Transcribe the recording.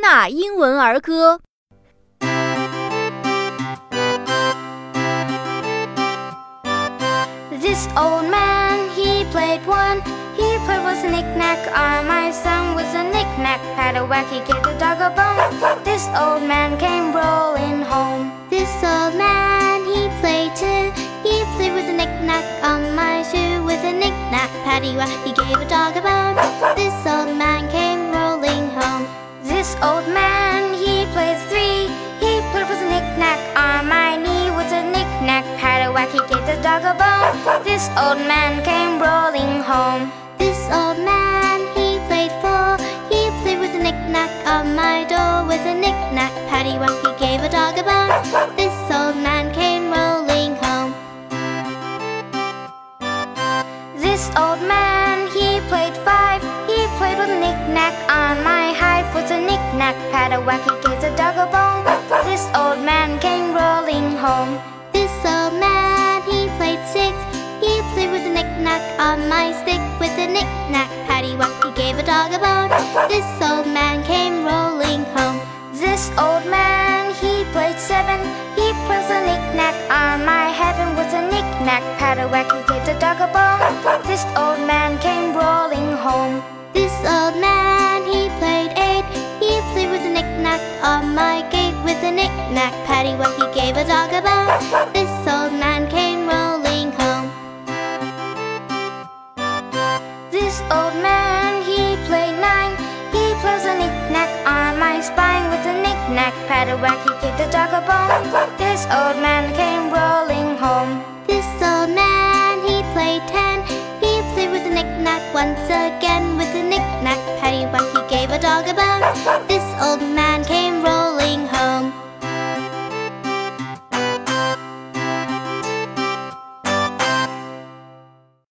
纳英文儿歌。This old man, he played one. He played with a knick-knack. Ah, my son was a knick-knack. Had a whack, he gave the dog a bone. This old man came rolling home. This old man, he played too. He played with a knick-knack on my shoe with a knick-knack. Patty whack, he gave a dog a bone. This old man came rolling home. This old man, he played three. He played with a knick-knack on my knee with a knick-knack. Had a whack, he gave the dog a bone. This old man came rolling home. This old man, he played four. He played with a knick-knack on my door with a knick-knack. Patty whack, he gave a dog a bone. This old man came rolling home. This old man, he played five. He played with a knick-knack on my with a knick-knack. Had a whack, he gave the dog a bone. This old man came rolling home. This old man, he played six. He played with a knick-knack on my stick with a knick-knack. Patty whack, he gave a dog a bone. This old man came rolling home. This old man, he played seven. He played a knick-knack on my heaven with a knick-knack. Had a whack, he gave the dog a bone. This old man came rolling home. My gate with a knick-knack. Patty whack, he gave a dog a bone. This old man came rolling home. This old man, he played nine. He plays a knick-knack on my spine with a knick-knack. A he gave the dog a bone. This old man came rolling home. This old man, he played ten. He played with a knick-knack once again with a knick-knack. Patty whack, he gave a dog a bone. This old